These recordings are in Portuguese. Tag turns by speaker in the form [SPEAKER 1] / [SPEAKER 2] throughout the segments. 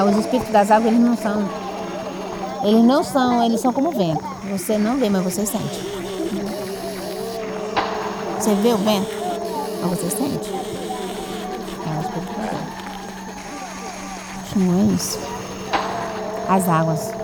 [SPEAKER 1] Ah, os espíritos das águas, eles não são. Eles não são, eles são como vento. Você não vê, mas você sente. Você vê o vento, mas você sente. É o espírito das águas. Não é isso. As águas.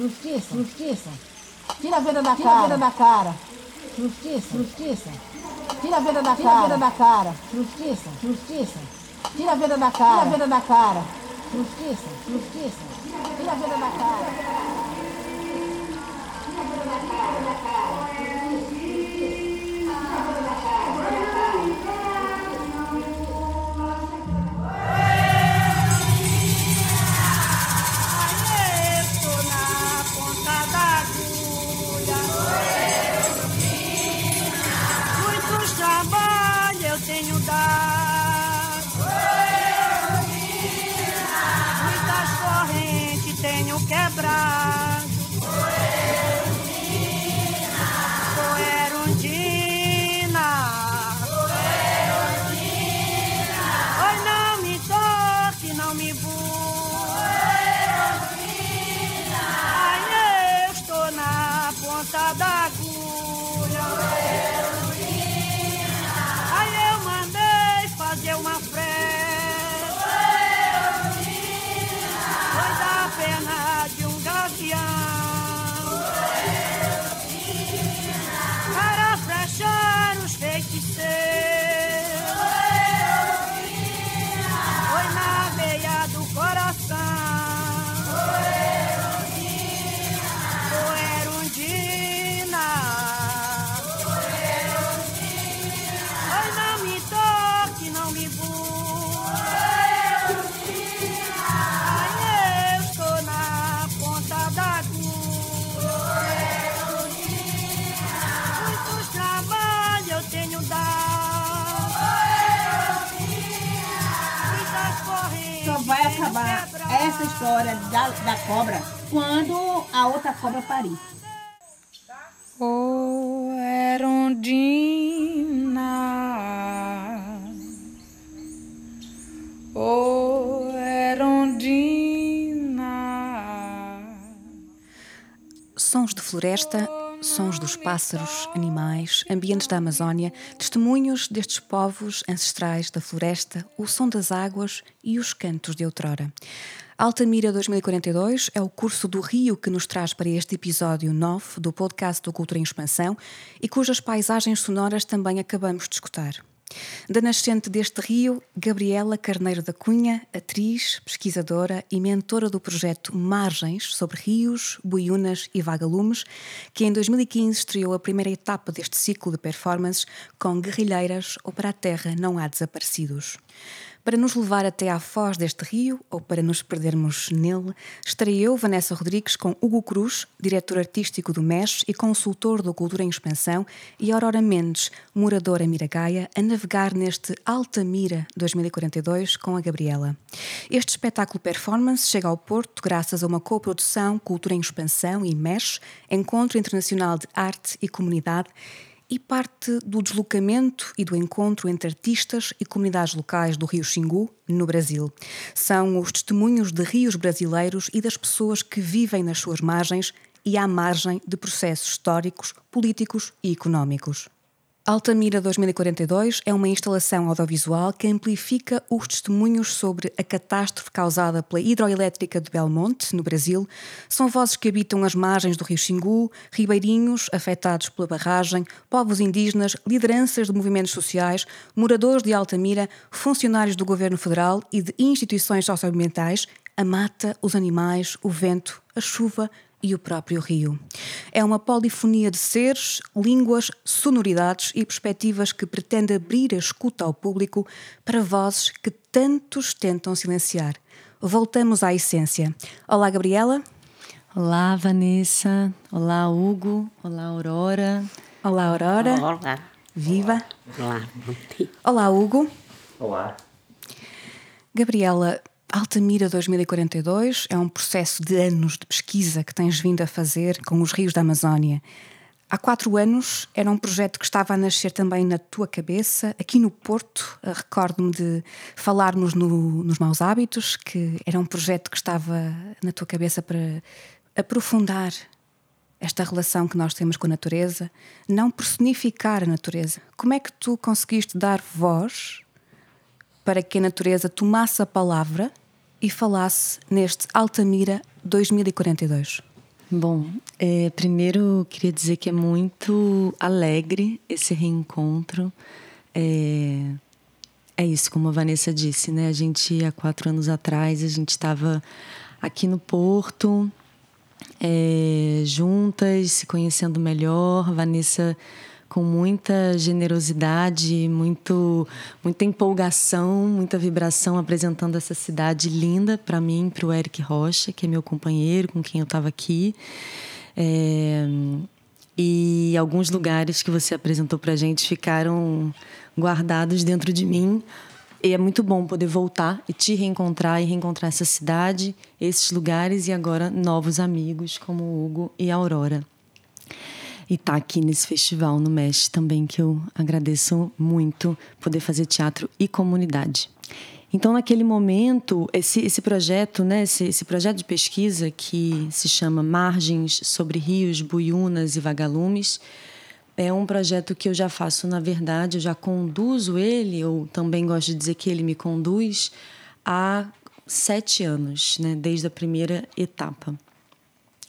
[SPEAKER 1] Justiça, justiça. Tira a venda da Tira cara. a venda da cara. Justiça, justiça. Tira a venda da Tira cara. a venda da cara. Justiça, justiça. Tira a venda da cara. Tira a venda da cara. Justiça, justiça. Tira a venda da cara.
[SPEAKER 2] essa história da, da cobra quando a outra cobra parir.
[SPEAKER 3] Oh, Erondina. Oh, Erondina.
[SPEAKER 4] Sons de floresta, sons dos pássaros, animais, ambientes da Amazónia, testemunhos destes povos ancestrais da floresta, o som das águas e os cantos de outrora. Altamira 2042 é o curso do Rio que nos traz para este episódio 9 do podcast do Cultura em Expansão e cujas paisagens sonoras também acabamos de escutar. Da nascente deste rio, Gabriela Carneiro da Cunha, atriz, pesquisadora e mentora do projeto Margens sobre rios, boiunas e vagalumes, que em 2015 estreou a primeira etapa deste ciclo de performances com Guerrilheiras ou Para a Terra Não Há Desaparecidos. Para nos levar até à foz deste rio, ou para nos perdermos nele, estarei eu, Vanessa Rodrigues, com Hugo Cruz, diretor artístico do MES e consultor do Cultura em Expansão, e Aurora Mendes, moradora Miragaia, a navegar neste Altamira 2042 com a Gabriela. Este espetáculo performance chega ao Porto graças a uma coprodução Cultura em Expansão e MES, Encontro Internacional de Arte e Comunidade, e parte do deslocamento e do encontro entre artistas e comunidades locais do Rio Xingu, no Brasil. São os testemunhos de rios brasileiros e das pessoas que vivem nas suas margens e à margem de processos históricos, políticos e económicos. Altamira 2042 é uma instalação audiovisual que amplifica os testemunhos sobre a catástrofe causada pela hidroelétrica de Belmonte, no Brasil. São vozes que habitam as margens do rio Xingu, ribeirinhos afetados pela barragem, povos indígenas, lideranças de movimentos sociais, moradores de Altamira, funcionários do governo federal e de instituições socioambientais, a mata, os animais, o vento, a chuva, e o próprio rio. É uma polifonia de seres, línguas, sonoridades e perspectivas que pretende abrir a escuta ao público para vozes que tantos tentam silenciar. Voltamos à essência. Olá, Gabriela.
[SPEAKER 5] Olá, Vanessa. Olá, Hugo. Olá, Aurora.
[SPEAKER 4] Olá, Aurora.
[SPEAKER 6] Olá.
[SPEAKER 4] Viva.
[SPEAKER 6] Olá.
[SPEAKER 4] Olá, Hugo.
[SPEAKER 7] Olá.
[SPEAKER 4] Gabriela, Altamira 2042 é um processo de anos de pesquisa que tens vindo a fazer com os rios da Amazónia. Há quatro anos era um projeto que estava a nascer também na tua cabeça, aqui no Porto. Recordo-me de falarmos no, nos maus hábitos, que era um projeto que estava na tua cabeça para aprofundar esta relação que nós temos com a natureza, não personificar a natureza. Como é que tu conseguiste dar voz para que a natureza tomasse a palavra e falasse neste Altamira 2042?
[SPEAKER 5] Bom, é, primeiro queria dizer que é muito alegre esse reencontro. É, é isso, como a Vanessa disse, né? A gente, há quatro anos atrás, a gente estava aqui no Porto, é, juntas, se conhecendo melhor. Vanessa com muita generosidade, muito, muita empolgação, muita vibração, apresentando essa cidade linda para mim, para o Eric Rocha, que é meu companheiro, com quem eu estava aqui. É, e alguns lugares que você apresentou para gente ficaram guardados dentro de mim. E é muito bom poder voltar e te reencontrar e reencontrar essa cidade, esses lugares e agora novos amigos como o Hugo e a Aurora e estar tá aqui nesse festival no Mesh também, que eu agradeço muito poder fazer teatro e comunidade. Então, naquele momento, esse, esse projeto, né, esse, esse projeto de pesquisa que se chama Margens sobre Rios, Buiunas e Vagalumes, é um projeto que eu já faço, na verdade, eu já conduzo ele, ou também gosto de dizer que ele me conduz, há sete anos, né, desde a primeira etapa.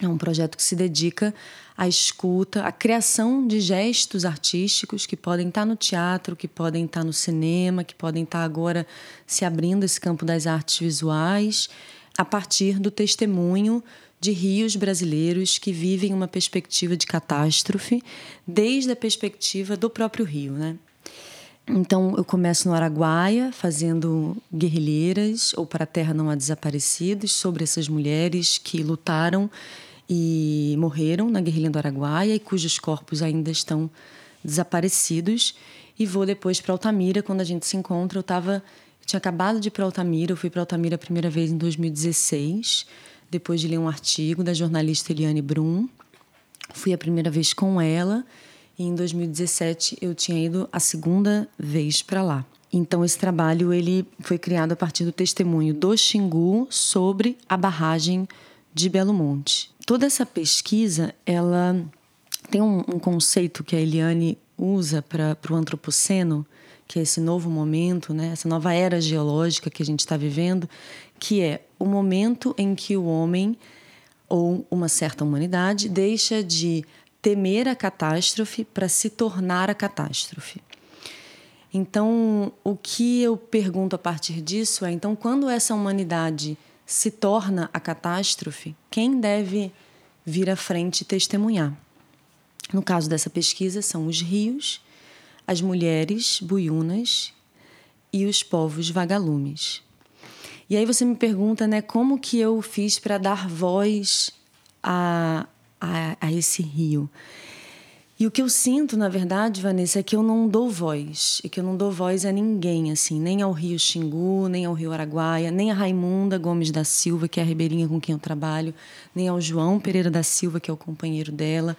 [SPEAKER 5] É um projeto que se dedica à escuta, à criação de gestos artísticos que podem estar no teatro, que podem estar no cinema, que podem estar agora se abrindo esse campo das artes visuais, a partir do testemunho de rios brasileiros que vivem uma perspectiva de catástrofe, desde a perspectiva do próprio rio, né? Então, eu começo no Araguaia, fazendo guerrilheiras ou para a Terra Não Há Desaparecidos, sobre essas mulheres que lutaram e morreram na guerrilha do Araguaia e cujos corpos ainda estão desaparecidos. E vou depois para Altamira, quando a gente se encontra. Eu tava, eu tinha acabado de ir para Altamira, eu fui para Altamira a primeira vez em 2016, depois de ler um artigo da jornalista Eliane Brum. Fui a primeira vez com ela e em 2017 eu tinha ido a segunda vez para lá. Então esse trabalho ele foi criado a partir do testemunho do Xingu sobre a barragem de Belo Monte. Toda essa pesquisa, ela tem um, um conceito que a Eliane usa para o antropoceno, que é esse novo momento, né, essa nova era geológica que a gente está vivendo, que é o momento em que o homem ou uma certa humanidade deixa de temer a catástrofe para se tornar a catástrofe. Então, o que eu pergunto a partir disso é: então, quando essa humanidade se torna a catástrofe, quem deve vir à frente e testemunhar? No caso dessa pesquisa, são os rios, as mulheres buiunas e os povos vagalumes. E aí você me pergunta, né, como que eu fiz para dar voz a, a, a esse rio? E o que eu sinto, na verdade, Vanessa, é que eu não dou voz. E que eu não dou voz a ninguém, assim, nem ao Rio Xingu, nem ao Rio Araguaia, nem a Raimunda Gomes da Silva, que é a ribeirinha com quem eu trabalho, nem ao João Pereira da Silva, que é o companheiro dela,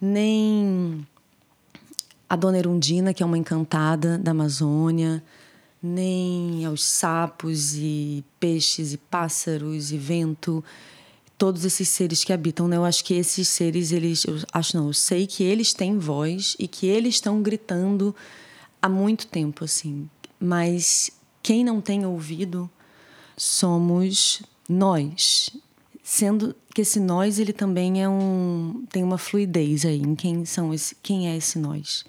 [SPEAKER 5] nem a Dona Erundina, que é uma encantada da Amazônia, nem aos sapos e peixes e pássaros e vento todos esses seres que habitam, né? Eu acho que esses seres, eles, eu acho não, eu sei que eles têm voz e que eles estão gritando há muito tempo, assim. Mas quem não tem ouvido somos nós, sendo que esse nós ele também é um tem uma fluidez aí em quem são esse, quem é esse nós.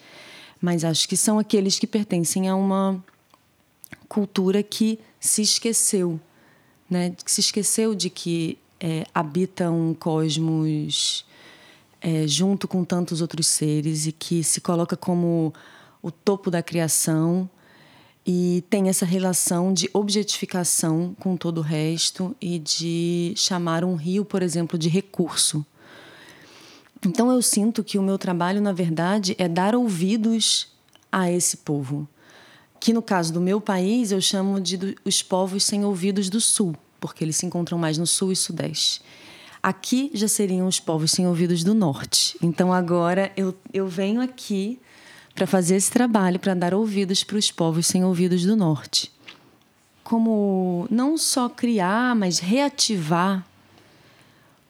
[SPEAKER 5] Mas acho que são aqueles que pertencem a uma cultura que se esqueceu, né? Que se esqueceu de que é, habita um cosmos é, junto com tantos outros seres e que se coloca como o topo da criação e tem essa relação de objetificação com todo o resto e de chamar um rio, por exemplo, de recurso. Então eu sinto que o meu trabalho, na verdade, é dar ouvidos a esse povo aqui no caso do meu país, eu chamo de os povos sem ouvidos do sul, porque eles se encontram mais no sul e sudeste. Aqui já seriam os povos sem ouvidos do norte. Então agora eu, eu venho aqui para fazer esse trabalho, para dar ouvidos para os povos sem ouvidos do norte. Como não só criar, mas reativar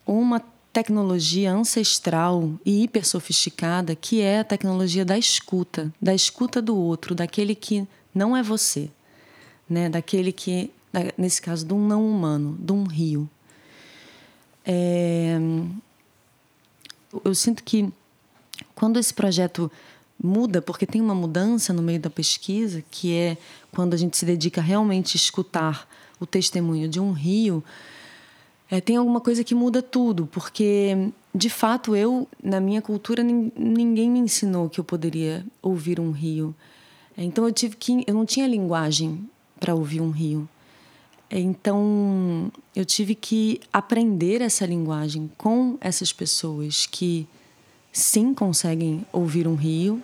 [SPEAKER 5] uma tecnologia ancestral e hiper sofisticada que é a tecnologia da escuta, da escuta do outro, daquele que não é você, né? Daquele que, nesse caso, de um não humano, de um rio. É... Eu sinto que quando esse projeto muda, porque tem uma mudança no meio da pesquisa, que é quando a gente se dedica realmente a escutar o testemunho de um rio, é, tem alguma coisa que muda tudo, porque de fato eu, na minha cultura, ninguém me ensinou que eu poderia ouvir um rio. É, então eu tive que, eu não tinha linguagem para ouvir um rio. É, então eu tive que aprender essa linguagem com essas pessoas que sim conseguem ouvir um rio.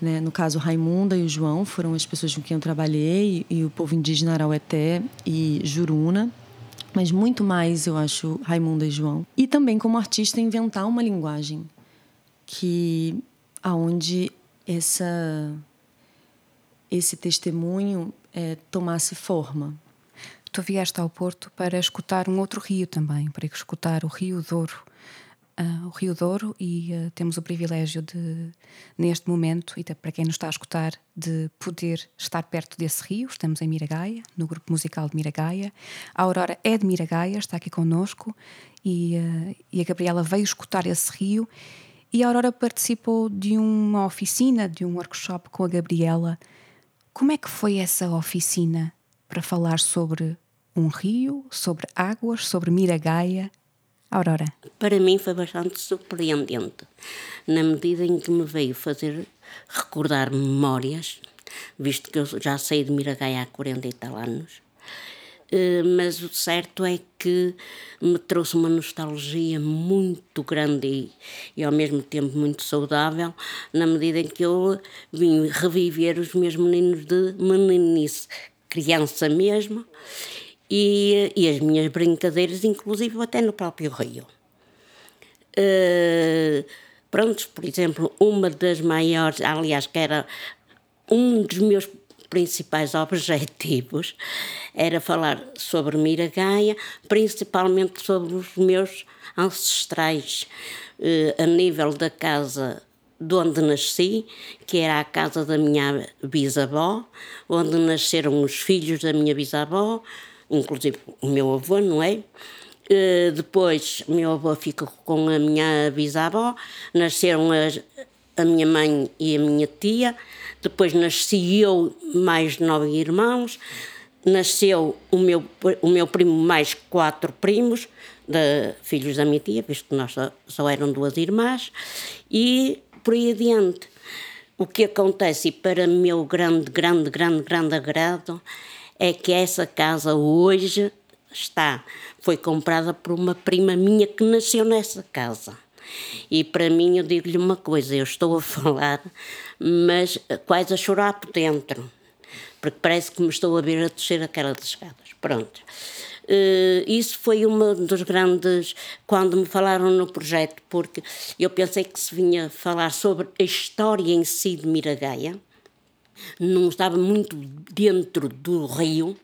[SPEAKER 5] Né? No caso, Raimunda e o João foram as pessoas com quem eu trabalhei, e o povo indígena Araueté e Juruna mas muito mais, eu acho, Raimunda e João. E também como artista inventar uma linguagem que aonde essa esse testemunho é, tomasse forma.
[SPEAKER 4] Tu vieste ao Porto para escutar um outro rio também, para escutar o Rio Douro uh, o Rio Douro e uh, temos o privilégio de, neste momento, e para quem nos está a escutar, de poder estar perto desse rio. Estamos em Miragaia, no grupo musical de Miragaia. A Aurora é de Miragaia, está aqui connosco e, uh, e a Gabriela veio escutar esse rio. E a Aurora participou de uma oficina, de um workshop com a Gabriela. Como é que foi essa oficina para falar sobre um rio, sobre águas, sobre Miragaia? Aurora?
[SPEAKER 6] Para mim foi bastante surpreendente, na medida em que me veio fazer recordar memórias, visto que eu já saí de Miragaia há 40 e tal anos. Eh, mas o certo é que me trouxe uma nostalgia muito grande e, e, ao mesmo tempo muito saudável, na medida em que eu vim reviver os meus meninos de meninice, criança mesmo, e, e as minhas brincadeiras, inclusive até no próprio rio. Uh, prontos, por exemplo, uma das maiores, aliás, que era um dos meus principais objetivos, era falar sobre Miragaia, principalmente sobre os meus ancestrais, uh, a nível da casa de onde nasci, que era a casa da minha bisavó, onde nasceram os filhos da minha bisavó, inclusive o meu avô, não é? Uh, depois, o meu avô ficou com a minha bisavó, nasceram as, a minha mãe e a minha tia, depois nasci eu, mais nove irmãos, nasceu o meu, o meu primo, mais quatro primos, de, filhos da minha tia, visto que nós só, só eram duas irmãs, e por aí adiante. O que acontece, e para meu grande, grande, grande, grande agrado, é que essa casa hoje está, foi comprada por uma prima minha que nasceu nessa casa. E para mim, eu digo-lhe uma coisa: eu estou a falar, mas quase a chorar por dentro, porque parece que me estou a ver a descer aquelas escadas. Pronto. Uh, isso foi uma dos grandes. Quando me falaram no projeto, porque eu pensei que se vinha falar sobre a história em si de Miragaia, não estava muito dentro do rio,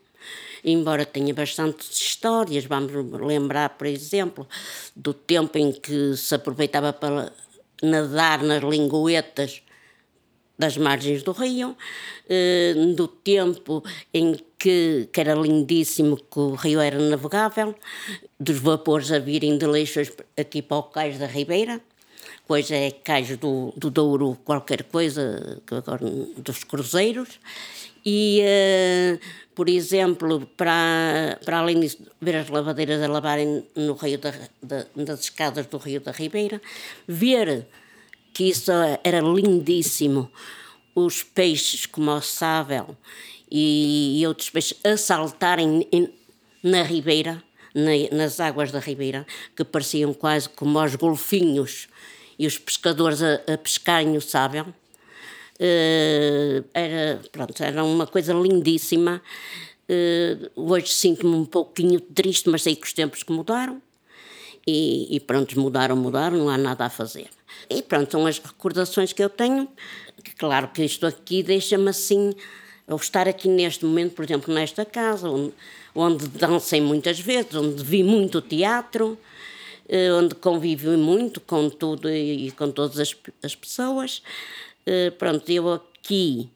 [SPEAKER 6] embora tenha bastantes histórias. Vamos lembrar, por exemplo, do tempo em que se aproveitava para nadar nas linguetas das margens do rio, eh, do tempo em que, que era lindíssimo, que o rio era navegável, dos vapores a virem de leixos aqui para o cais da Ribeira, depois é cais do, do Douro, qualquer coisa, dos cruzeiros. E, uh, por exemplo, para, para além de ver as lavadeiras a lavarem no rio da, da, das escadas do Rio da Ribeira, ver que isso era lindíssimo, os peixes como o sábel e, e outros peixes a saltarem na ribeira, na, nas águas da ribeira, que pareciam quase como os golfinhos e os pescadores a, a pescarem o sábio. Uh, era, pronto, era uma coisa lindíssima. Uh, hoje sinto-me um pouquinho triste, mas sei que os tempos que mudaram. E, e pronto, mudaram, mudaram, não há nada a fazer. E pronto, são as recordações que eu tenho. Claro que isto aqui deixa-me assim, eu estar aqui neste momento, por exemplo, nesta casa, onde, onde dancei muitas vezes, onde vi muito teatro, onde convivi muito com tudo e, com todas as, as pessoas. Eh, pronto, eu aqui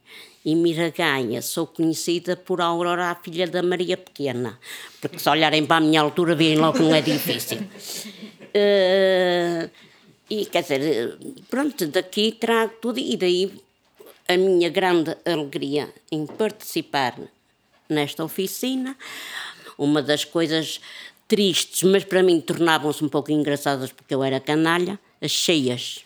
[SPEAKER 6] em Miragaia sou conhecida por Aurora, a filha da Maria Pequena, porque se olharem para a minha altura veem logo que não é difícil. Uh, e quer dizer, pronto, daqui trago tudo e daí a minha grande alegria em participar nesta oficina. Uma das coisas tristes, mas para mim tornavam-se um pouco engraçadas porque eu era canalha, as cheias.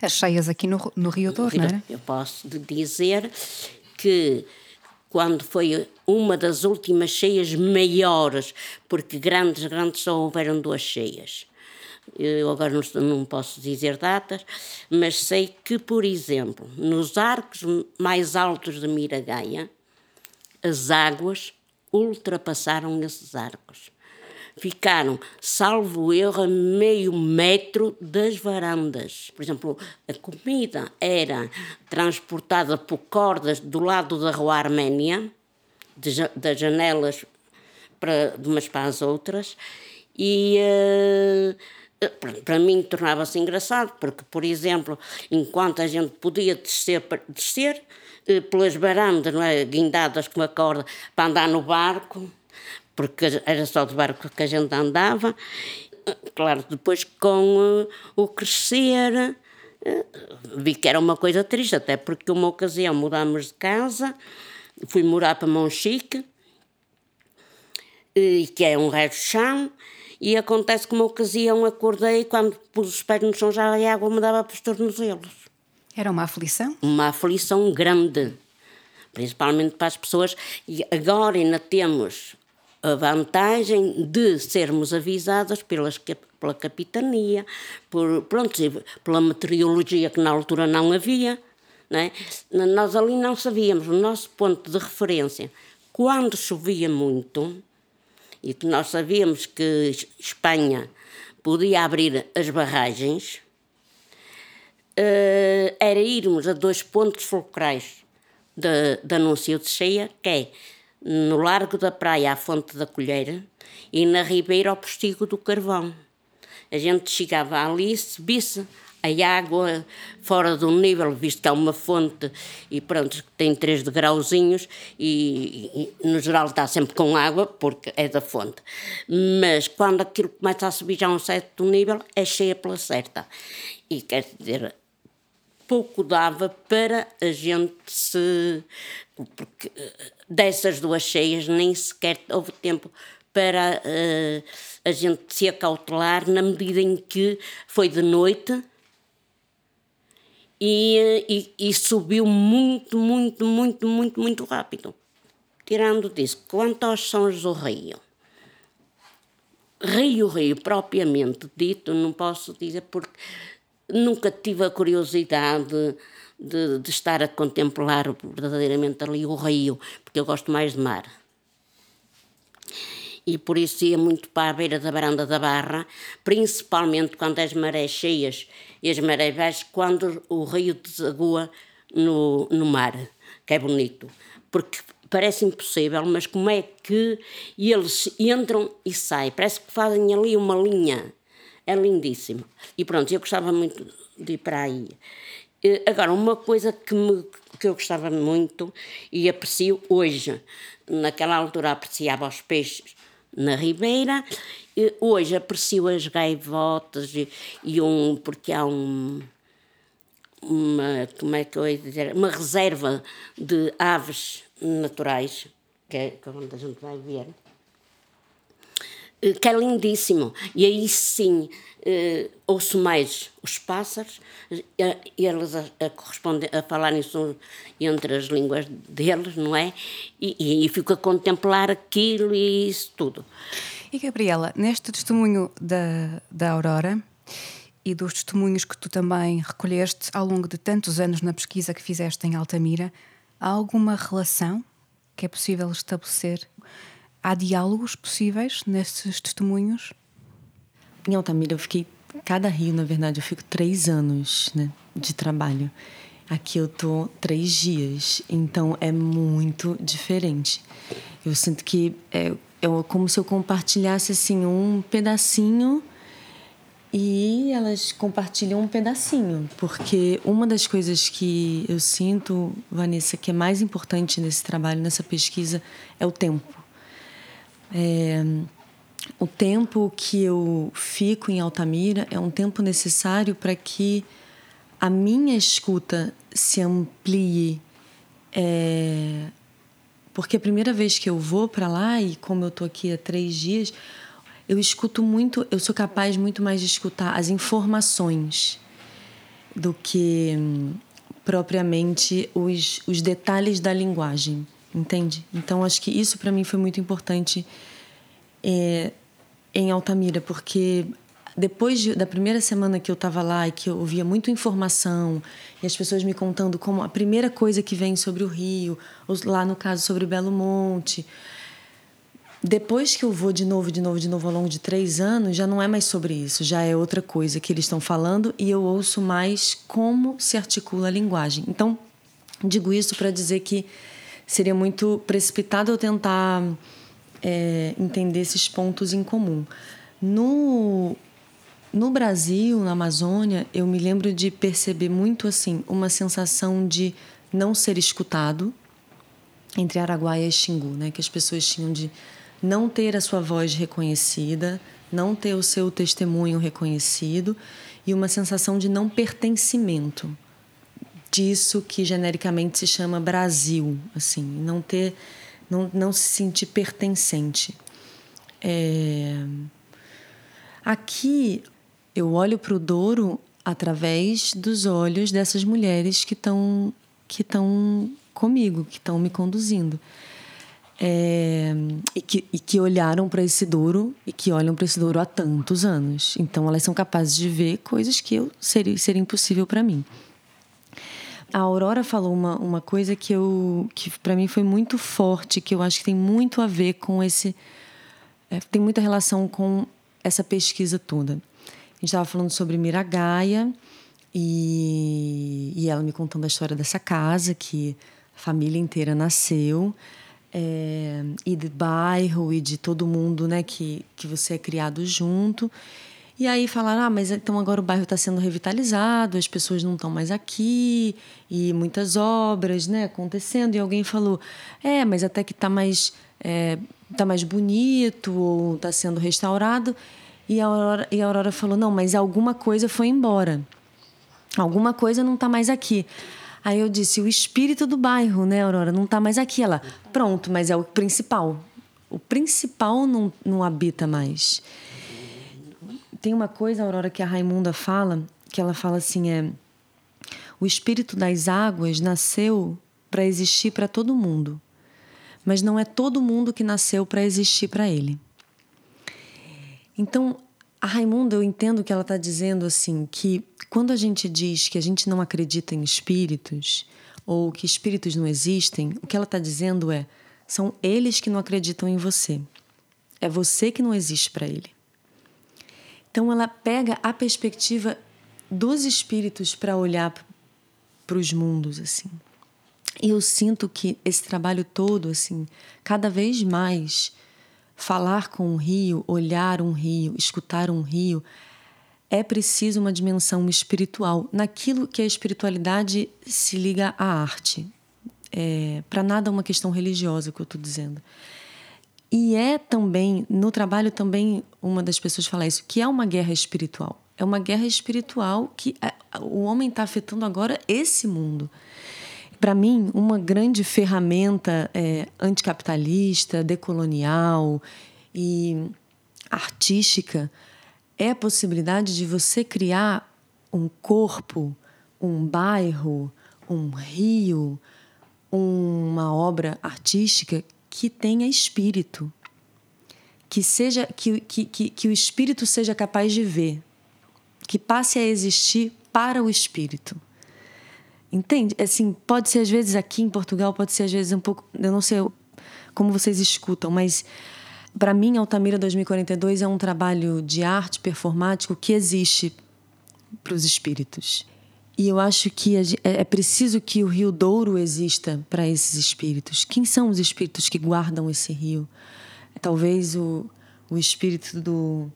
[SPEAKER 4] As cheias aqui no, no Rio Douro, não era?
[SPEAKER 6] Eu posso dizer que quando foi uma das últimas cheias maiores, porque grandes, grandes só houveram duas cheias. Eu agora não, não posso dizer datas, mas sei que, por exemplo, nos arcos mais altos de Miragaia, as águas ultrapassaram esses arcos. Ficaram, salvo erro, a meio metro das varandas. Por exemplo, a comida era transportada por cordas do lado da rua Arménia, de, das janelas para, de umas para as outras, e uh, para mim tornava-se engraçado, porque, por exemplo, enquanto a gente podia descer, descer pelas varandas, não é? guindadas com a corda para andar no barco, porque era só de barco que a gente andava. Claro, depois com uh, o crescer, vi que era uma coisa triste, até porque uma ocasião mudámos de casa, fui morar para Monchique, que é um resto chão, e acontece que uma ocasião acordei quando pus os pés no chão já a água me dava para os tornozelos.
[SPEAKER 4] Era uma aflição?
[SPEAKER 6] Uma aflição grande, principalmente para as pessoas. E agora ainda temos a vantagem de sermos avisadas pelas, pela capitania, por, pronto, pela meteorologia que na altura não havia. Não é? Nós ali não sabíamos, o nosso ponto de referência, quando chovia muito, e que nós sabíamos que Espanha podia abrir as barragens, uh, era irmos a dois pontos fulcrais de, de anúncio de cheia, que é no Largo da Praia, à Fonte da Colheira, e na Ribeira, ao Postigo do Carvão. A gente chegava ali, subisse a água fora do nível, visto que é uma fonte e pronto, tem 3 degrauzinhos e, e, no geral está sempre com água, porque é da fonte. Mas quando aquilo começa a subir já a um certo nível, é cheia pela certa. E quer dizer, pouco dava para a gente se. Porque eh, dessas duas cheias nem sequer houve tempo para uh, a gente se acautelar na medida em que foi de noite e, eh, e, e subiu muito, muito, muito, muito, muito rápido. Tirando disso, quanto aos sons do rio, Rio Rio propriamente dito, não posso dizer porque nunca tive a curiosidade de, de, estar a contemplar verdadeiramente ali o rio, porque eu gosto mais de mar. E por isso ia muito para a beira da Baranda da Barra, principalmente quando as marés cheias e as marés baixas, quando o rio desagua no, no mar, que é bonito. Porque parece impossível, mas como é que eles entram e saem? Parece que fazem ali uma linha é lindíssimo. E pronto, eu gostava muito de ir para aí. Eh, agora, uma coisa que, me, que eu gostava muito e aprecio hoje, naquela altura apreciava os peixes na Ribeira, hoje aprecio as gaivotas e, e um, porque há um, uma, como é que eu ia dizer, uma reserva de aves naturais, que é, é onde a gente vai ver, que é lindíssimo. E aí sim uh, ouço mais os pássaros, uh, eles a, a, corresponder, a falarem entre as línguas deles, não é? E, e, e fico a contemplar aquilo e isso tudo.
[SPEAKER 4] E Gabriela, neste testemunho da, da Aurora, e dos testemunhos que tu também recolheste ao longo de tantos anos na pesquisa que fizeste em Altamira, há alguma relação que é possível estabelecer? Há diálogos possíveis nesses testemunhos?
[SPEAKER 5] Em Altamira eu fiquei, cada rio, na verdade, eu fico três anos né, de trabalho. Aqui eu tô três dias, então é muito diferente. Eu sinto que é, é como se eu compartilhasse assim um pedacinho e elas compartilham um pedacinho, porque uma das coisas que eu sinto, Vanessa, que é mais importante nesse trabalho, nessa pesquisa, é o tempo. É, o tempo que eu fico em Altamira é um tempo necessário para que a minha escuta se amplie. É, porque a primeira vez que eu vou para lá, e como eu estou aqui há três dias, eu escuto muito, eu sou capaz muito mais de escutar as informações do que hum, propriamente os, os detalhes da linguagem, entende? Então acho que isso para mim foi muito importante é, em Altamira, porque depois de, da primeira semana que eu estava lá e que eu ouvia muita informação e as pessoas me contando como a primeira coisa que vem sobre o Rio, ou lá no caso sobre Belo Monte, depois que eu vou de novo, de novo, de novo ao longo de três anos, já não é mais sobre isso, já é outra coisa que eles estão falando e eu ouço mais como se articula a linguagem. Então, digo isso para dizer que seria muito precipitado eu tentar é, entender esses pontos em comum. No no Brasil, na Amazônia, eu me lembro de perceber muito assim uma sensação de não ser escutado entre Araguaia e Xingu, né? Que as pessoas tinham de não ter a sua voz reconhecida, não ter o seu testemunho reconhecido e uma sensação de não pertencimento disso que genericamente se chama Brasil, assim, não ter, não, não se sentir pertencente. É... Aqui eu olho para o Douro através dos olhos dessas mulheres que estão que estão comigo, que estão me conduzindo. É, e, que, e que olharam para esse Douro e que olham para esse Douro há tantos anos. Então elas são capazes de ver coisas que eu seria, seria impossível para mim. A Aurora falou uma, uma coisa que eu que para mim foi muito forte, que eu acho que tem muito a ver com esse é, tem muita relação com essa pesquisa toda. A gente estava falando sobre Miragaia e, e ela me contando a história dessa casa que a família inteira nasceu. É, e de bairro e de todo mundo né, que, que você é criado junto. E aí falaram: ah, mas então agora o bairro está sendo revitalizado, as pessoas não estão mais aqui, e muitas obras né, acontecendo. E alguém falou: é, mas até que está mais, é, tá mais bonito ou está sendo restaurado. E a, Aurora, e a Aurora falou: não, mas alguma coisa foi embora. Alguma coisa não está mais aqui. Aí eu disse: o espírito do bairro, né, Aurora? Não está mais aqui. Ela: pronto, mas é o principal. O principal não, não habita mais. Tem uma coisa, Aurora, que a Raimunda fala, que ela fala assim: é. O espírito das águas nasceu para existir para todo mundo, mas não é todo mundo que nasceu para existir para ele. Então, a Raimunda, eu entendo que ela está dizendo assim que quando a gente diz que a gente não acredita em espíritos ou que espíritos não existem, o que ela está dizendo é são eles que não acreditam em você. É você que não existe para ele. Então ela pega a perspectiva dos espíritos para olhar para os mundos assim. E eu sinto que esse trabalho todo assim, cada vez mais falar com um rio, olhar um rio, escutar um rio, é preciso uma dimensão espiritual. Naquilo que a espiritualidade se liga à arte. É, Para nada é uma questão religiosa que eu estou dizendo. E é também, no trabalho também, uma das pessoas fala isso, que é uma guerra espiritual. É uma guerra espiritual que é, o homem está afetando agora esse mundo para mim, uma grande ferramenta é, anticapitalista, decolonial e artística é a possibilidade de você criar um corpo, um bairro, um rio, uma obra artística que tenha espírito, que seja que, que, que, que o espírito seja capaz de ver, que passe a existir para o espírito. Entende? Assim, pode ser às vezes aqui em Portugal, pode ser às vezes um pouco, eu não sei como vocês escutam, mas para mim Altamira 2042 é um trabalho de arte performático que existe para os espíritos. E eu acho que é, é preciso que o Rio Douro exista para esses espíritos. Quem são os espíritos que guardam esse rio? Talvez o, o espírito do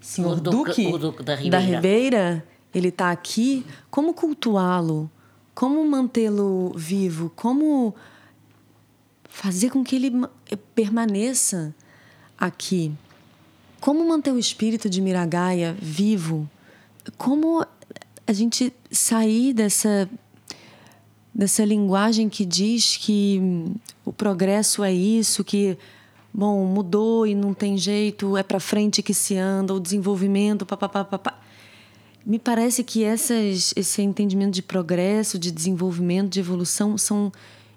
[SPEAKER 5] senhor
[SPEAKER 6] Duque-
[SPEAKER 5] Duque,
[SPEAKER 6] o Duque da Ribeira.
[SPEAKER 5] Ribeira, ele está aqui. Como cultuá-lo? Como mantê-lo vivo? Como fazer com que ele ma- permaneça aqui? Como manter o espírito de Miragaia vivo? Como a gente sair dessa dessa linguagem que diz que o progresso é isso, que bom, mudou e não tem jeito, é para frente que se anda, o desenvolvimento, papapá, papá. Me parece que essas, esse entendimento de progresso, de desenvolvimento, de evolução são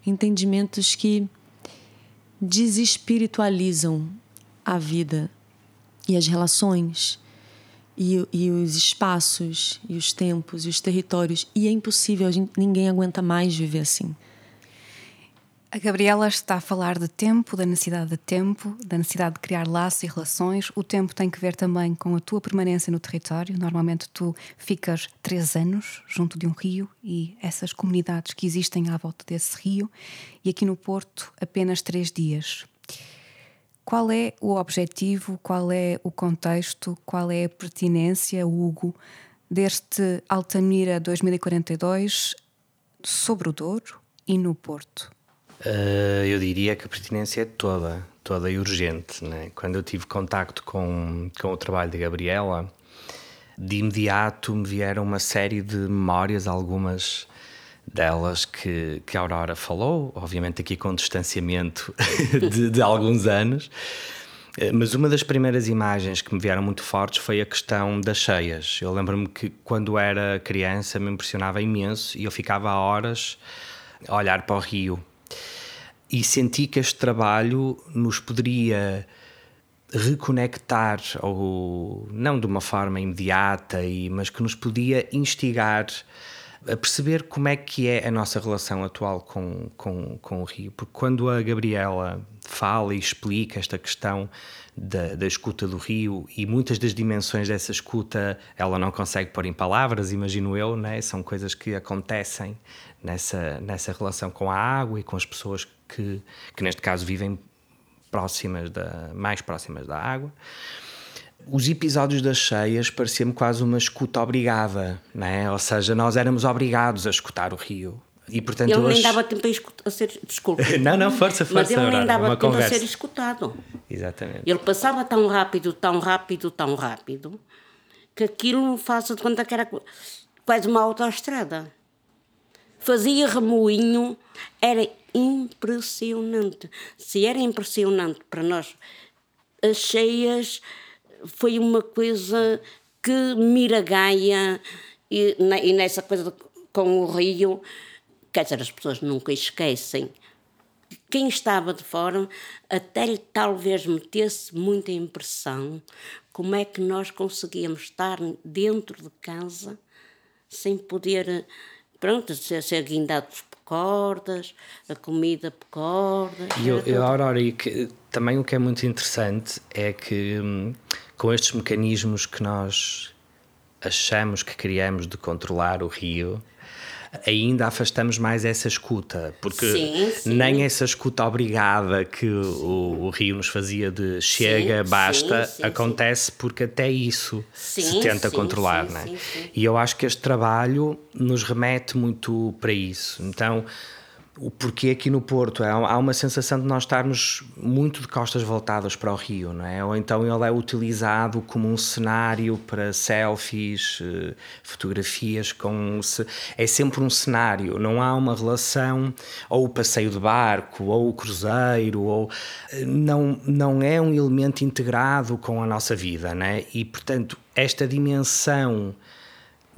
[SPEAKER 5] entendimentos que desespiritualizam a vida e as relações e, e os espaços e os tempos e os territórios e é impossível gente, ninguém aguenta mais viver assim
[SPEAKER 4] A Gabriela está a falar de tempo, da necessidade de tempo, da necessidade de criar laços e relações. O tempo tem que ver também com a tua permanência no território. Normalmente tu ficas três anos junto de um rio e essas comunidades que existem à volta desse rio, e aqui no Porto apenas três dias. Qual é o objetivo, qual é o contexto, qual é a pertinência, Hugo, deste Altamira 2042 sobre o Douro e no Porto?
[SPEAKER 7] Uh, eu diria que a pertinência é toda, toda e urgente. Né? Quando eu tive contacto com, com o trabalho de Gabriela, de imediato me vieram uma série de memórias, algumas delas que, que a Aurora falou, obviamente aqui com distanciamento de, de alguns anos. Uh, Mas uma das primeiras imagens que me vieram muito fortes foi a questão das cheias. Eu lembro-me que quando era criança me impressionava imenso e eu ficava horas a olhar para o rio e senti que este trabalho nos poderia reconectar, ou não de uma forma imediata, mas que nos podia instigar a perceber como é que é a nossa relação atual com, com, com o Rio. Porque quando a Gabriela fala e explica esta questão da, da escuta do Rio e muitas das dimensões dessa escuta ela não consegue pôr em palavras, imagino eu, né? são coisas que acontecem nessa, nessa relação com a água e com as pessoas que, que neste caso vivem próximas da, mais próximas da água. Os episódios das cheias parecia-me quase uma escuta obrigada, né? ou seja, nós éramos obrigados a escutar o rio. E, portanto,
[SPEAKER 6] Ele
[SPEAKER 7] eu
[SPEAKER 6] nem dava tempo a, escutar, a ser. Desculpa.
[SPEAKER 7] Não, não, força,
[SPEAKER 6] Mas
[SPEAKER 7] força,
[SPEAKER 6] ele nem dava tempo a
[SPEAKER 7] conversa.
[SPEAKER 6] ser escutado.
[SPEAKER 7] Exatamente.
[SPEAKER 6] Ele passava tão rápido, tão rápido, tão rápido, que aquilo faça de conta que era quase uma autoestrada. Fazia remoinho, era impressionante. Se era impressionante para nós, as cheias foi uma coisa que Miragaia e, e nessa coisa com o rio, quer dizer, as pessoas nunca esquecem quem estava de fora até lhe talvez metesse muita impressão como é que nós conseguíamos estar dentro de casa sem poder, pronto, ser, ser guindados por cordas, a comida por cordas.
[SPEAKER 7] E eu, eu. Aurora, e que, também o que é muito interessante é que hum, com estes mecanismos que nós achamos que criamos de controlar o rio, ainda afastamos mais essa escuta, porque
[SPEAKER 6] Sim, sim.
[SPEAKER 7] nem essa escuta obrigada que o, o rio nos fazia de chega,
[SPEAKER 6] Sim,
[SPEAKER 7] basta, acontece porque até isso se tenta controlar, é?
[SPEAKER 6] sim.
[SPEAKER 7] E eu acho que este trabalho nos remete muito para isso. Então, o porquê aqui no Porto? Há uma sensação de nós estarmos muito de costas voltadas para o Rio, não é? Ou então ele é utilizado como um cenário para selfies, eh, fotografias com. É sempre um cenário, não há uma relação, ou o passeio de barco, ou o cruzeiro, ou. eh, Não, não é um elemento integrado com a nossa vida, não é? E portanto, esta dimensão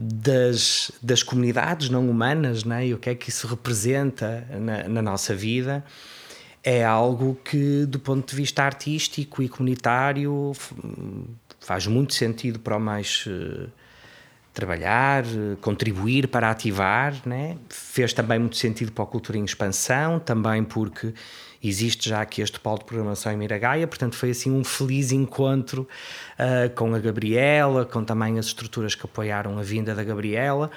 [SPEAKER 7] das, das comunidades não humanas né? e o que é que isso representa na, na nossa vida é algo que, do ponto de vista artístico e comunitário, faz muito sentido para o mais eh, trabalhar, contribuir para ativar, né? fez também muito sentido para a cultura em expansão, também porque existe já aqui este polo de programação em Miragaia, portanto foi assim um feliz encontro uh, com a Gabriela, com também as estruturas que apoiaram a vinda da Gabriela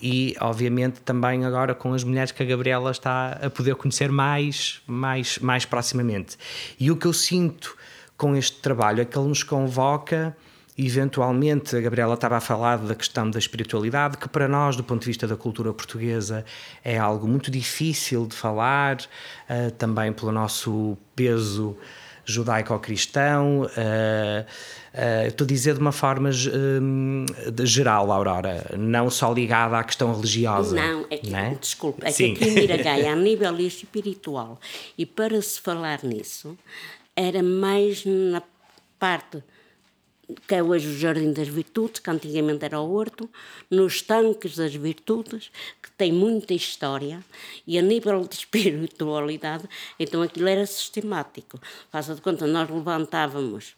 [SPEAKER 7] e obviamente também agora com as mulheres que a Gabriela está a poder conhecer mais, mais, mais proximamente. E o que eu sinto com este trabalho é que ele nos convoca eventualmente a Gabriela estava a falar da questão da espiritualidade, que para nós, do ponto de vista da cultura portuguesa, é algo muito difícil de falar, uh, também pelo nosso peso judaico-cristão. Uh, uh, estou a dizer de uma forma de geral, Aurora, não só ligada à questão religiosa.
[SPEAKER 6] Não, é que, né? desculpe, é Sim. que aqui em Miragaia, a nível espiritual, e para se falar nisso, era mais na parte que é hoje o Jardim das Virtudes, que antigamente era o Horto, nos Tanques das Virtudes, que tem muita história, e a nível de espiritualidade, então aquilo era sistemático. Faça de conta, nós levantávamos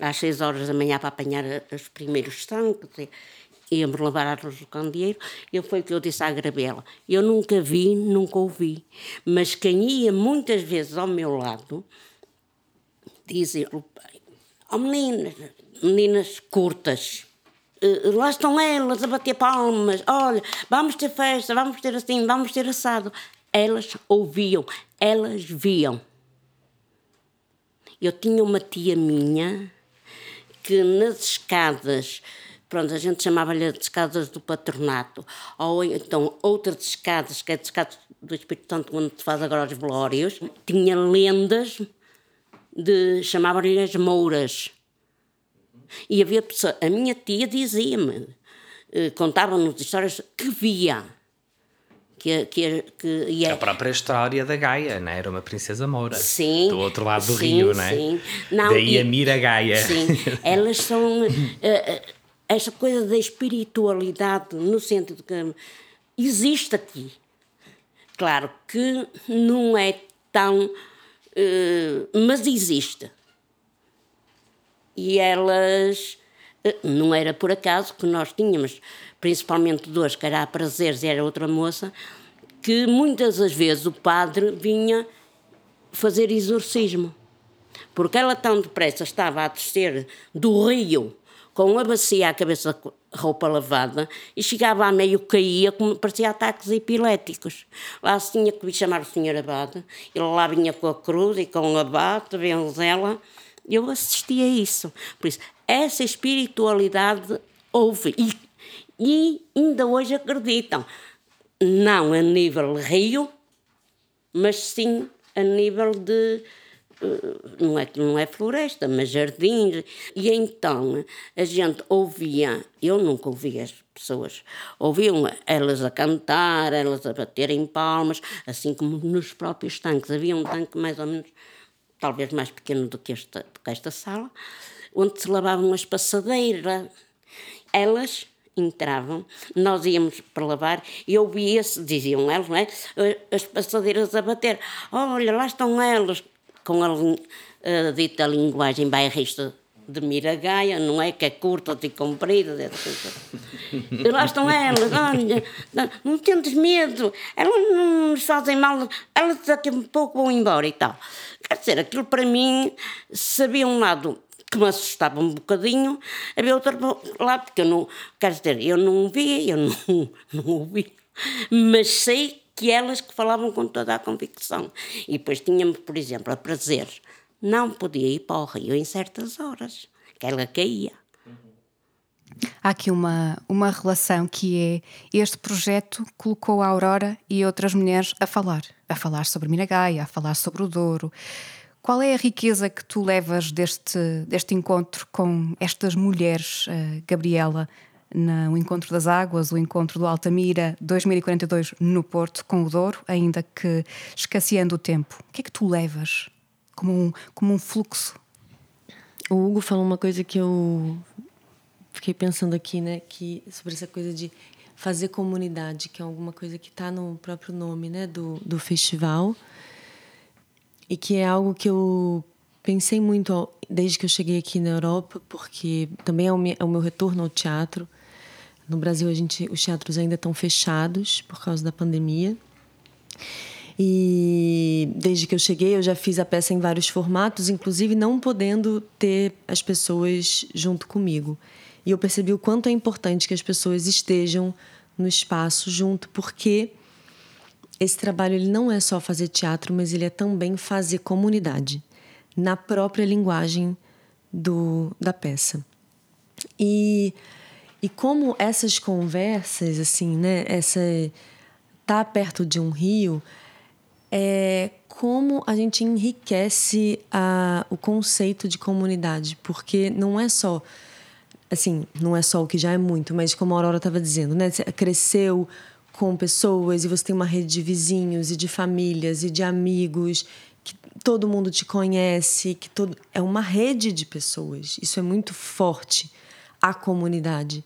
[SPEAKER 6] às seis horas da manhã para apanhar os primeiros tanques, íamos levar arroz do candeeiro, e foi o que eu disse à Grabela. Eu nunca vi, nunca ouvi, mas quem ia muitas vezes ao meu lado, dizia, oh meninas, meninas curtas. Uh, lá estão elas a bater palmas. Olha, vamos ter festa, vamos ter assim, vamos ter assado. Elas ouviam, elas viam. Eu tinha uma tia minha que nas escadas, pronto, a gente chamava-lhe de escadas do patronato, ou então outras escadas, que é de escadas do Espírito Santo, onde se faz agora os velórios, tinha lendas de chamavam-lhe as mouras e havia pessoa, a minha tia dizia-me, eh, contava-nos histórias que via. Que, que, que,
[SPEAKER 7] é... A própria história da Gaia, né? era uma princesa Moura.
[SPEAKER 6] Sim.
[SPEAKER 7] Do outro lado do sim, rio, né?
[SPEAKER 6] Sim.
[SPEAKER 7] Não, Daí e, a Mira Gaia.
[SPEAKER 6] Sim. Elas são. Uh, uh, esta coisa da espiritualidade, no sentido que existe aqui. Claro que não é tão. Uh, mas existe. E elas. Eh, não era por acaso que nós tínhamos, principalmente duas, que era a Prazeres e era outra moça, que muitas das vezes o padre vinha fazer exorcismo. Porque ela tão depressa estava a descer do rio com a bacia à cabeça roupa lavada e chegava a meio caía, como parecia ataques epiléticos. Lá se tinha que vir chamar o senhor Abade, ele lá vinha com a cruz e com o abate, benzela, eu assisti a isso. Por isso, essa espiritualidade houve. E, e ainda hoje acreditam. Não a nível rio, mas sim a nível de eh, não é que não é floresta, mas jardins. E então a gente ouvia, eu nunca ouvia as pessoas, ouviam elas a cantar, elas a baterem palmas, assim como nos próprios tanques. Havia um tanque mais ou menos talvez mais pequeno do que esta, do que esta sala, onde se lavavam as passadeiras. Elas entravam, nós íamos para lavar e ouvia-se, diziam elas, é? as passadeiras a bater. Olha, lá estão elas, com a, a dita linguagem bairrista de Miragaia, não é? Que é curta e comprida. E lá estão elas, olha, não tentes medo, elas não nos fazem mal, elas daqui a pouco vão embora e tal. Quer dizer, aquilo para mim, sabia um lado que me assustava um bocadinho, havia outro lado que eu não, quer dizer, eu não vi, eu não, não ouvi, mas sei que elas que falavam com toda a convicção. E depois tínhamos, por exemplo, a prazer, não podia ir para o rio em certas horas, que ela caía.
[SPEAKER 4] Há aqui uma, uma relação que é este projeto colocou a Aurora e outras mulheres a falar, a falar sobre Miragaia, a falar sobre o Douro. Qual é a riqueza que tu levas deste, deste encontro com estas mulheres, uh, Gabriela, no Encontro das Águas, o Encontro do Altamira 2042 no Porto, com o Douro, ainda que escasseando o tempo? O que é que tu levas como um, como um fluxo?
[SPEAKER 5] O Hugo falou uma coisa que eu fiquei pensando aqui, né, que sobre essa coisa de fazer comunidade, que é alguma coisa que está no próprio nome, né, do, do festival, e que é algo que eu pensei muito desde que eu cheguei aqui na Europa, porque também é o meu, é o meu retorno ao teatro. No Brasil, a gente, os teatros ainda estão fechados por causa da pandemia. E desde que eu cheguei, eu já fiz a peça em vários formatos, inclusive não podendo ter as pessoas junto comigo. E eu percebi o quanto é importante que as pessoas estejam no espaço junto, porque esse trabalho ele não é só fazer teatro, mas ele é também fazer comunidade na própria linguagem do, da peça. E, e como essas conversas, assim, né, essa tá perto de um rio, é como a gente enriquece a, o conceito de comunidade, porque não é só assim, não é só o que já é muito, mas como a Aurora estava dizendo, né? Você cresceu com pessoas e você tem uma rede de vizinhos e de famílias e de amigos que todo mundo te conhece, que todo é uma rede de pessoas. Isso é muito forte a comunidade,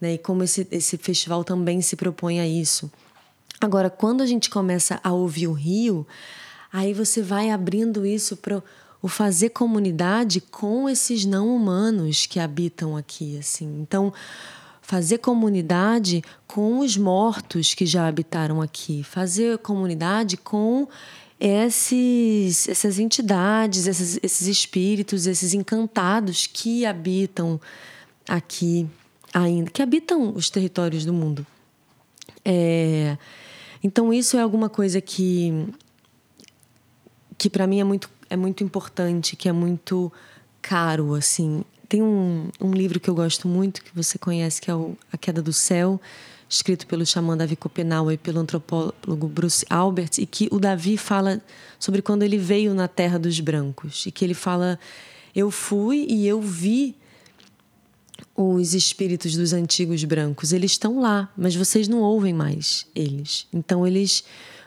[SPEAKER 5] né? E como esse esse festival também se propõe a isso. Agora, quando a gente começa a ouvir o Rio, aí você vai abrindo isso para o fazer comunidade com esses não humanos que habitam aqui, assim. Então, fazer comunidade com os mortos que já habitaram aqui, fazer comunidade com esses, essas entidades, esses, esses espíritos, esses encantados que habitam aqui ainda, que habitam os territórios do mundo. É, então isso é alguma coisa que que para mim é muito é muito importante, que é muito caro assim. Tem um, um livro que eu gosto muito que você conhece que é o A Queda do Céu, escrito pelo xamã Davi Copenau e pelo antropólogo Bruce Albert, e que o Davi fala sobre quando ele veio na Terra dos Brancos, e que ele fala: Eu fui e eu vi os espíritos dos antigos brancos, eles estão lá, mas vocês não ouvem mais eles. Então eles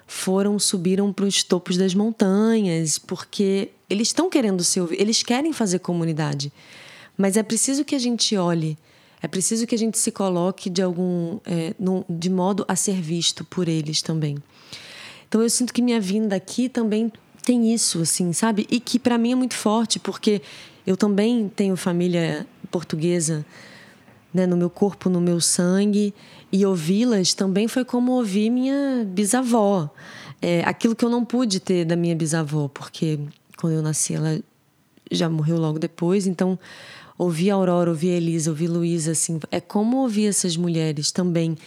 [SPEAKER 5] foram, subiram para os topos das montanhas, porque eles estão querendo se ouvir, eles querem fazer comunidade. Mas é preciso que a gente olhe, é preciso que a gente se coloque de algum, é, de modo a ser visto por eles também. Então eu sinto que minha vinda aqui também tem isso, assim, sabe? E que para mim é muito forte, porque eu também tenho família portuguesa né, no meu corpo, no meu sangue. E ouvi-las também foi como ouvir minha bisavó. É, aquilo que eu não pude ter da minha bisavó, porque quando eu nasci ela já morreu logo depois. Então, ouvir Aurora, ouvir Elisa, ouvir Luísa, assim, é como ouvir essas mulheres também.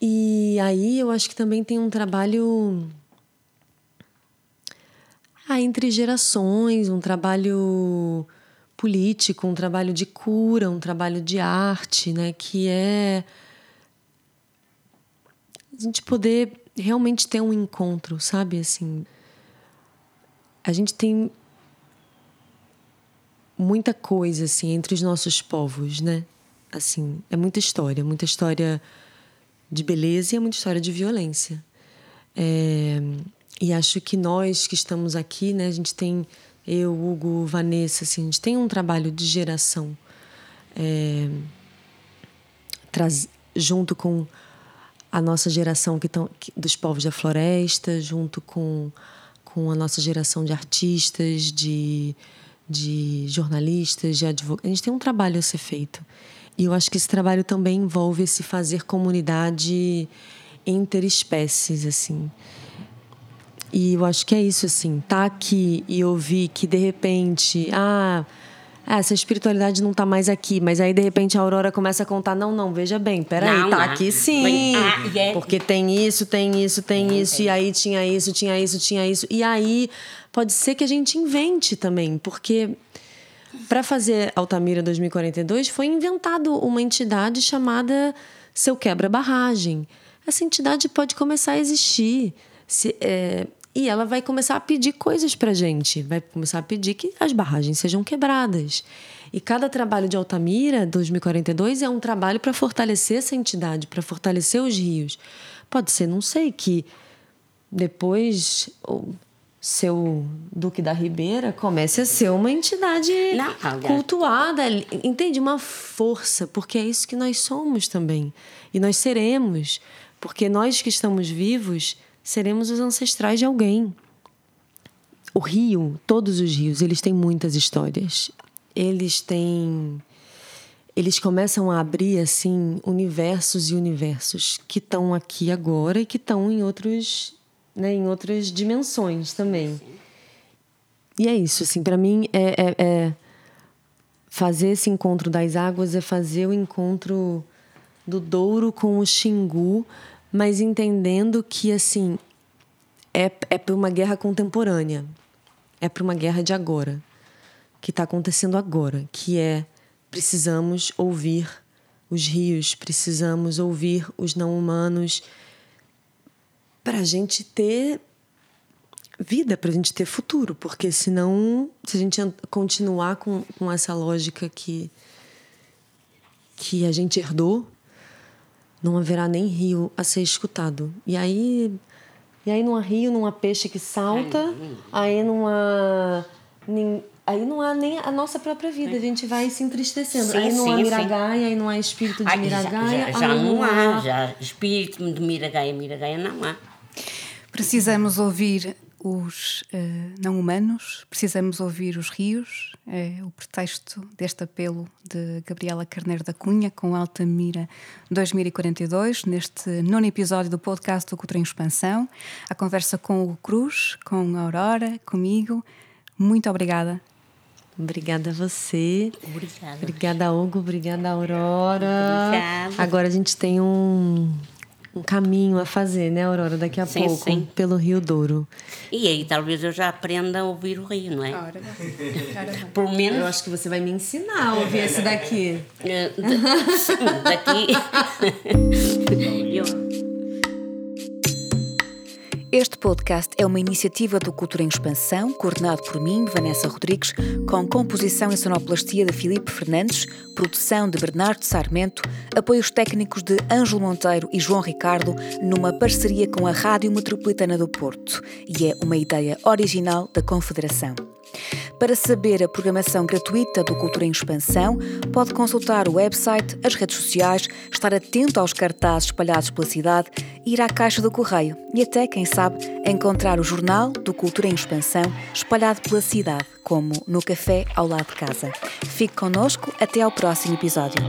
[SPEAKER 5] E aí eu acho que também tem um trabalho ah, entre gerações, um trabalho político, um trabalho de cura, um trabalho de arte, né, que é a gente poder realmente ter um encontro, sabe, assim. A gente tem muita coisa assim entre os nossos povos, né? Assim, é muita história, muita história de beleza e é muita história de violência. É, e acho que nós que estamos aqui, né, a gente tem eu, Hugo, Vanessa, assim, a gente tem um trabalho de geração é, traz, junto com a nossa geração que tão, que, dos povos da floresta, junto com, com a nossa geração de artistas, de, de jornalistas, de advogados. A gente tem um trabalho a ser feito. E eu acho que esse trabalho também envolve esse fazer comunidade interespécies, assim. E eu acho que é isso, assim, tá aqui e ouvir que de repente, ah, essa espiritualidade não tá mais aqui, mas aí de repente a Aurora começa a contar, não, não, veja bem, peraí,
[SPEAKER 6] Não,
[SPEAKER 5] tá
[SPEAKER 6] não.
[SPEAKER 5] aqui sim.
[SPEAKER 6] Ah, é-
[SPEAKER 5] Porque tem isso, tem isso, tem isso, e aí tinha isso, tinha isso, tinha isso. E aí pode ser que a gente invente também, porque para fazer Altamira 2042 foi inventado uma entidade chamada Seu Quebra Barragem. Essa entidade pode começar a existir. Se, é, e ela vai começar a pedir coisas para gente. Vai começar a pedir que as barragens sejam quebradas. E cada trabalho de Altamira 2042 é um trabalho para fortalecer essa entidade, para fortalecer os rios. Pode ser, não sei, que depois o seu Duque da Ribeira comece a ser uma entidade
[SPEAKER 6] Não,
[SPEAKER 5] cultuada, entende? Uma força, porque é isso que nós somos também. E nós seremos, porque nós que estamos vivos seremos os ancestrais de alguém. O rio, todos os rios, eles têm muitas histórias. Eles têm eles começam a abrir assim universos e universos que estão aqui agora e que estão em outros, né, em outras dimensões também. E é isso, assim, para mim é, é, é, fazer esse encontro das águas é fazer o encontro do Douro com o Xingu, mas entendendo que assim é, é para uma guerra contemporânea, é para uma guerra de agora, que está acontecendo agora, que é precisamos ouvir os rios, precisamos ouvir os não humanos para a gente ter vida, para a gente ter futuro, porque senão, se a gente continuar com, com essa lógica que, que a gente herdou, não haverá nem rio a ser escutado. E aí, e aí não há rio, não há peixe que salta, aí não há. Nem, aí não há nem a nossa própria vida, a gente vai se entristecendo.
[SPEAKER 6] Sim,
[SPEAKER 5] aí não há
[SPEAKER 6] sim,
[SPEAKER 5] miragaia, aí não há espírito de
[SPEAKER 6] Ai,
[SPEAKER 5] miragaia.
[SPEAKER 6] já, já, já
[SPEAKER 5] aí
[SPEAKER 6] não há, já espírito de miragaia, miragaia não há.
[SPEAKER 4] Precisamos ouvir os uh, não humanos, precisamos ouvir os rios. É o pretexto deste apelo de Gabriela Carneiro da Cunha com Altamira 2042, neste nono episódio do podcast do Cultura em Expansão. A conversa com o Cruz, com a Aurora, comigo. Muito obrigada.
[SPEAKER 5] Obrigada a você.
[SPEAKER 6] Obrigada.
[SPEAKER 5] Obrigada, Hugo. Obrigada, Aurora.
[SPEAKER 6] Obrigada.
[SPEAKER 5] Agora a gente tem um, um caminho a fazer, né, Aurora? Daqui a
[SPEAKER 6] Sim,
[SPEAKER 5] pouco,
[SPEAKER 6] sim.
[SPEAKER 5] pelo Rio Douro.
[SPEAKER 6] E aí talvez eu já aprenda a ouvir o rio, não é?
[SPEAKER 4] Ora,
[SPEAKER 6] Pelo menos
[SPEAKER 5] Eu acho que você vai me ensinar a ouvir esse daqui.
[SPEAKER 6] da- sim, daqui. Eu-
[SPEAKER 4] Este podcast é uma iniciativa do Cultura em Expansão, coordenado por mim, Vanessa Rodrigues, com composição e sonoplastia de Filipe Fernandes, produção de Bernardo Sarmento, apoios técnicos de Ângelo Monteiro e João Ricardo, numa parceria com a Rádio Metropolitana do Porto, e é uma ideia original da Confederação. Para saber a programação gratuita do Cultura em Expansão, pode consultar o website, as redes sociais, estar atento aos cartazes espalhados pela cidade, ir à caixa do correio e até, quem sabe, encontrar o jornal do Cultura em Expansão espalhado pela cidade, como no café ao lado de casa. Fique connosco até ao próximo episódio.